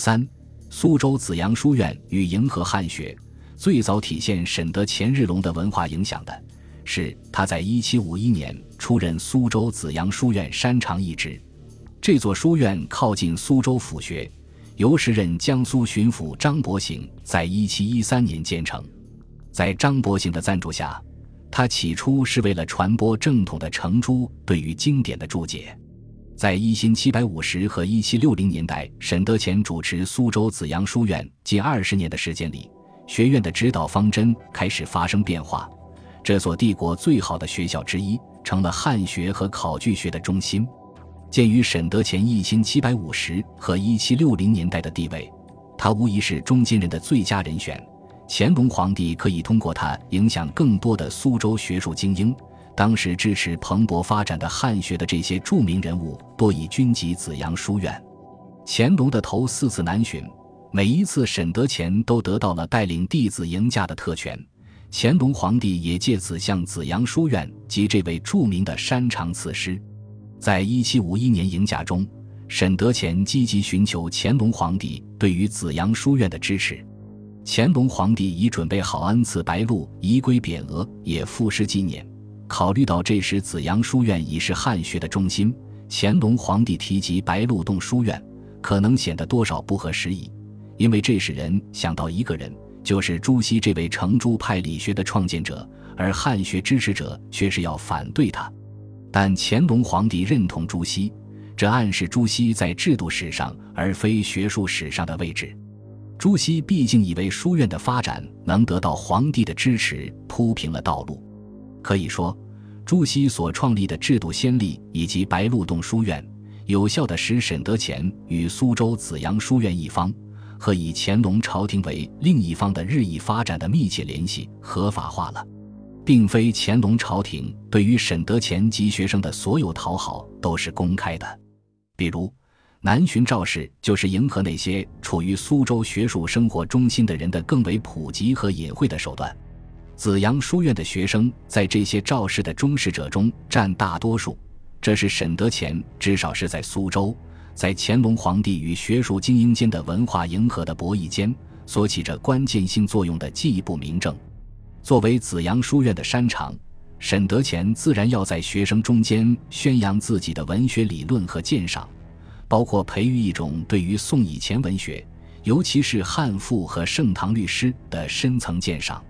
三，苏州紫阳书院与迎合汉学，最早体现沈德潜日隆的文化影响的是他在一七五一年出任苏州紫阳书院山长一职。这座书院靠近苏州府学，由时任江苏巡抚张伯行在一七一三年建成。在张伯行的赞助下，他起初是为了传播正统的程朱对于经典的注解。在一七七百五十和一七六零年代，沈德潜主持苏州紫阳书院近二十年的时间里，学院的指导方针开始发生变化。这所帝国最好的学校之一，成了汉学和考据学的中心。鉴于沈德潜一千七百五十和一七六零年代的地位，他无疑是中间人的最佳人选。乾隆皇帝可以通过他影响更多的苏州学术精英。当时支持蓬勃发展的汉学的这些著名人物，多以军籍紫阳书院。乾隆的头四次南巡，每一次沈德潜都得到了带领弟子迎驾的特权。乾隆皇帝也借此向紫阳书院及这位著名的山长赐师。在一七五一年迎驾中，沈德潜积极寻求乾隆皇帝对于紫阳书院的支持。乾隆皇帝已准备好恩赐白鹿仪圭匾额，也赋诗纪念。考虑到这时紫阳书院已是汉学的中心，乾隆皇帝提及白鹿洞书院，可能显得多少不合时宜。因为这使人想到一个人，就是朱熹这位程朱派理学的创建者，而汉学支持者却是要反对他。但乾隆皇帝认同朱熹，这暗示朱熹在制度史上而非学术史上的位置。朱熹毕竟以为书院的发展能得到皇帝的支持铺平了道路。可以说，朱熹所创立的制度先例以及白鹿洞书院，有效地使沈德潜与苏州紫阳书院一方和以乾隆朝廷为另一方的日益发展的密切联系合法化了。并非乾隆朝廷对于沈德潜及学生的所有讨好都是公开的，比如南巡赵氏就是迎合那些处于苏州学术生活中心的人的更为普及和隐晦的手段。紫阳书院的学生在这些赵氏的忠实者中占大多数，这是沈德潜至少是在苏州，在乾隆皇帝与学术精英间的文化迎合的博弈间所起着关键性作用的进一步明证。作为紫阳书院的山长，沈德潜自然要在学生中间宣扬自己的文学理论和鉴赏，包括培育一种对于宋以前文学，尤其是汉赋和盛唐律诗的深层鉴赏。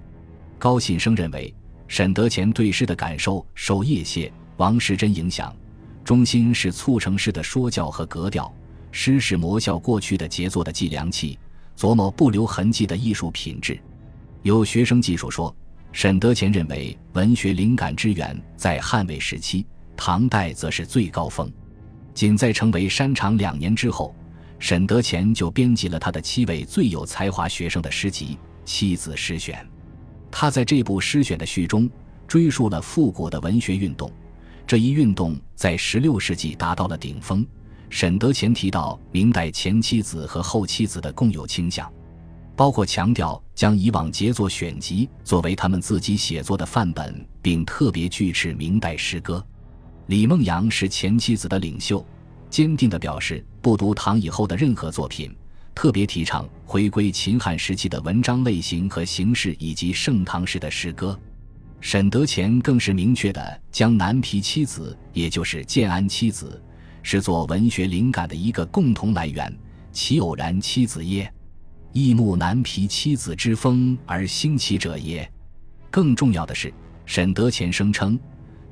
高信生认为，沈德潜对诗的感受受叶谢、王时珍影响，中心是促成诗的说教和格调。诗是磨笑过去的杰作的计量器，琢磨不留痕迹的艺术品质。有学生记述说。沈德潜认为，文学灵感之源在汉魏时期，唐代则是最高峰。仅在成为山长两年之后，沈德潜就编辑了他的七位最有才华学生的诗集《七子诗选》。他在这部诗选的序中，追溯了复古的文学运动。这一运动在16世纪达到了顶峰。沈德潜提到，明代前七子和后七子的共有倾向。包括强调将以往杰作选集作为他们自己写作的范本，并特别拒斥明代诗歌。李梦阳是前妻子的领袖，坚定地表示不读唐以后的任何作品，特别提倡回归秦汉时期的文章类型和形式以及盛唐时的诗歌。沈德潜更是明确地将南皮七子，也就是建安七子，视作文学灵感的一个共同来源。其偶然七子耶？益慕南皮妻子之风而兴起者也。更重要的是，沈德潜声称，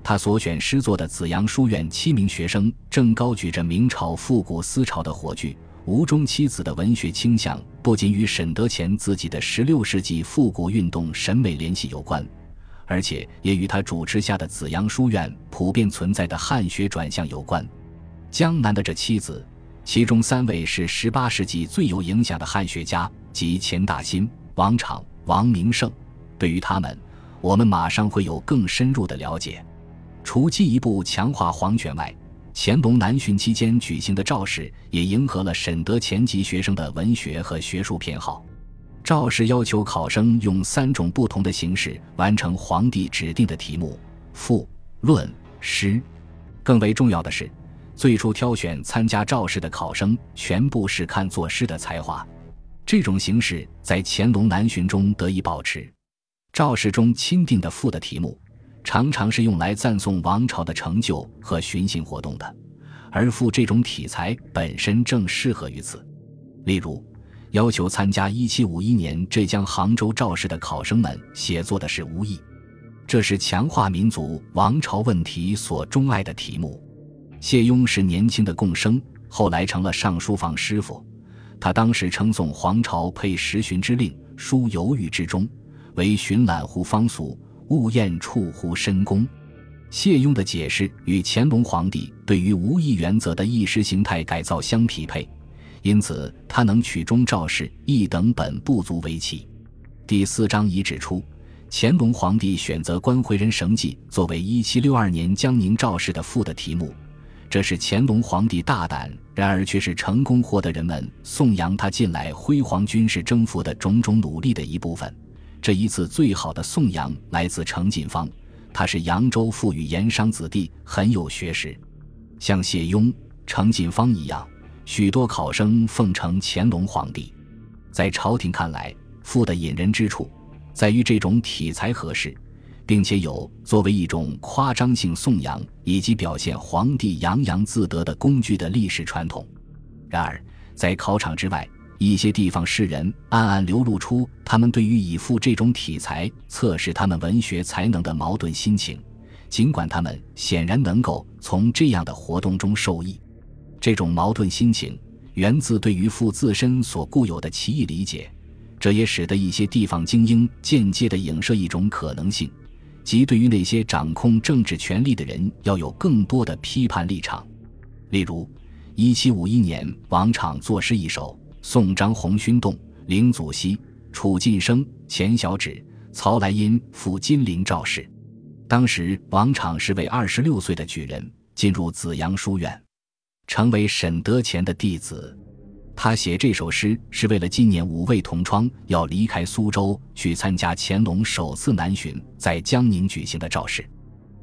他所选诗作的紫阳书院七名学生正高举着明朝复古思潮的火炬。吴中七子的文学倾向不仅与沈德潜自己的十六世纪复古运动审美联系有关，而且也与他主持下的紫阳书院普遍存在的汉学转向有关。江南的这七子。其中三位是十八世纪最有影响的汉学家，即钱大新、王昶、王明胜。对于他们，我们马上会有更深入的了解。除进一步强化皇权外，乾隆南巡期间举行的赵氏也迎合了沈德潜级学生的文学和学术偏好。赵氏要求考生用三种不同的形式完成皇帝指定的题目：赋、论、诗。更为重要的是。最初挑选参加赵氏的考生，全部是看作诗的才华。这种形式在乾隆南巡中得以保持。赵氏中钦定的赋的题目，常常是用来赞颂王朝的成就和巡行活动的，而赋这种题材本身正适合于此。例如，要求参加1751年浙江杭州赵氏的考生们写作的是《无意》，这是强化民族王朝问题所钟爱的题目。谢雍是年轻的贡生，后来成了尚书房师傅。他当时称颂皇朝配十巡之令，书犹豫之中，为巡览乎方俗，勿厌触乎深宫。谢雍的解释与乾隆皇帝对于无义原则的意识形态改造相匹配，因此他能取中赵氏一等本不足为奇。第四章已指出，乾隆皇帝选择关回人绳记作为1762年江宁赵氏的赋的题目。这是乾隆皇帝大胆，然而却是成功获得人们颂扬他近来辉煌军事征服的种种努力的一部分。这一次最好的颂扬来自程锦芳，他是扬州富裕盐商子弟，很有学识。像谢雍、程锦芳一样，许多考生奉承乾隆皇帝。在朝廷看来，赋的引人之处在于这种体裁合适。并且有作为一种夸张性颂扬以及表现皇帝洋洋自得的工具的历史传统。然而，在考场之外，一些地方士人暗暗流露出他们对于以赋这种体裁测试他们文学才能的矛盾心情。尽管他们显然能够从这样的活动中受益，这种矛盾心情源自对于赋自身所固有的奇异理解。这也使得一些地方精英间接地影射一种可能性。即对于那些掌控政治权力的人，要有更多的批判立场。例如，一七五一年，王昶作诗一首，宋张鸿勋洞、凌祖熙、楚晋生、钱小芷、曹来因赴金陵赵氏。当时，王昶是位二十六岁的举人，进入紫阳书院，成为沈德潜的弟子。他写这首诗是为了纪念五位同窗要离开苏州去参加乾隆首次南巡在江宁举行的赵氏。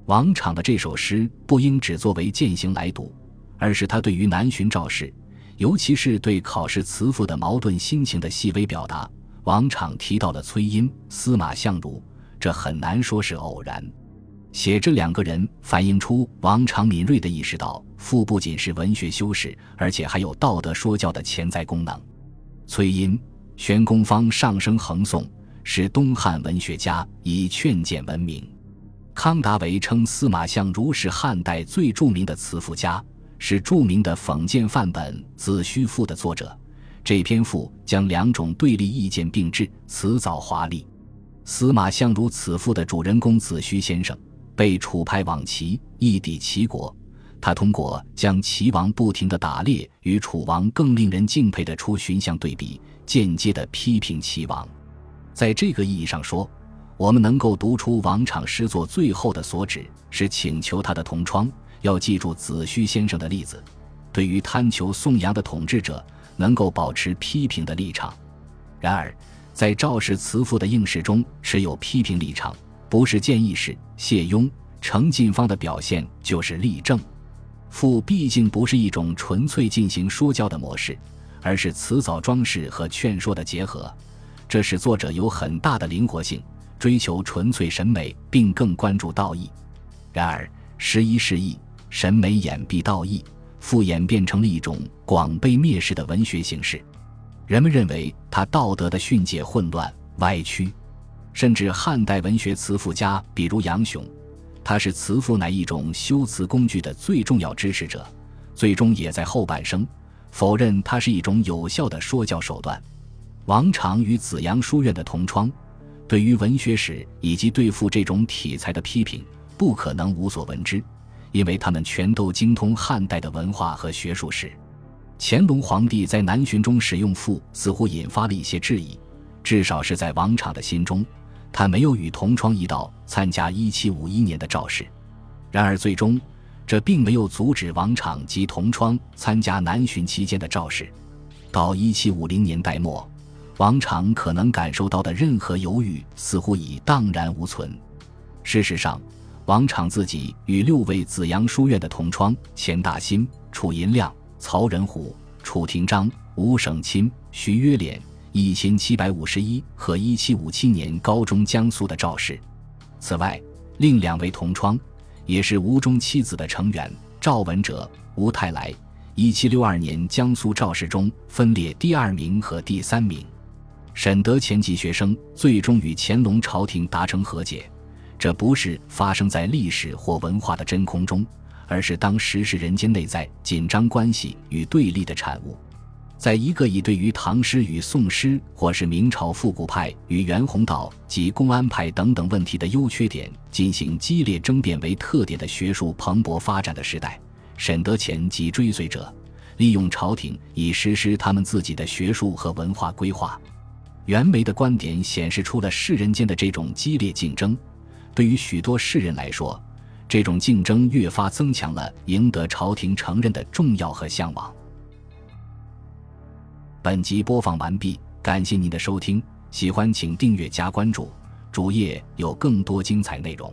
王昶的这首诗不应只作为践行来读，而是他对于南巡赵氏，尤其是对考试词赋的矛盾心情的细微表达。王昶提到了崔莺、司马相如，这很难说是偶然。写这两个人，反映出王昶敏锐地意识到，赋不仅是文学修饰，而且还有道德说教的潜在功能。崔莺、玄公方上升横颂，是东汉文学家，以劝谏闻名。康达维称司马相如是汉代最著名的词赋家，是著名的讽谏范本《子虚赋》的作者。这篇赋将两种对立意见并置，辞藻华丽。司马相如此赋的主人公子虚先生。被楚派往齐，一抵齐国。他通过将齐王不停的打猎与楚王更令人敬佩的出巡相对比，间接的批评齐王。在这个意义上说，我们能够读出王昶诗作最后的所指是请求他的同窗要记住子虚先生的例子，对于贪求颂扬的统治者能够保持批评的立场。然而，在赵氏辞赋的应试中持有批评立场。不是建议式，谢雍、程进芳的表现就是例证。赋毕竟不是一种纯粹进行说教的模式，而是辞藻装饰和劝说的结合，这使作者有很大的灵活性，追求纯粹审美，并更关注道义。然而，时移世易，审美掩蔽道义，赋演变成了一种广被蔑视的文学形式。人们认为他道德的训诫混乱歪曲。甚至汉代文学词赋家，比如杨雄，他是词赋乃一种修辞工具的最重要支持者，最终也在后半生否认它是一种有效的说教手段。王常与紫阳书院的同窗，对于文学史以及对赋这种题材的批评，不可能无所闻之，因为他们全都精通汉代的文化和学术史。乾隆皇帝在南巡中使用赋，似乎引发了一些质疑，至少是在王昶的心中。他没有与同窗一道参加1751年的赵氏，然而最终，这并没有阻止王昶及同窗参加南巡期间的赵氏。到1750年代末，王昶可能感受到的任何犹豫似乎已荡然无存。事实上，王昶自己与六位紫阳书院的同窗钱大新、楚银亮、曹仁虎、楚廷章、吴省钦、徐约廉，一千七百五十一和一七五七年高中江苏的赵氏。此外，另两位同窗，也是吴中七子的成员赵文哲、吴泰来，一七六二年江苏赵氏中分列第二名和第三名。沈德潜及学生最终与乾隆朝廷达成和解，这不是发生在历史或文化的真空中。而是当时是人间内在紧张关系与对立的产物，在一个以对于唐诗与宋诗，或是明朝复古派与袁宏道及公安派等等问题的优缺点进行激烈争辩为特点的学术蓬勃发展的时代，沈德潜及追随者利用朝廷以实施他们自己的学术和文化规划。袁枚的观点显示出了世人间的这种激烈竞争，对于许多世人来说。这种竞争越发增强了赢得朝廷承认的重要和向往。本集播放完毕，感谢您的收听，喜欢请订阅加关注，主页有更多精彩内容。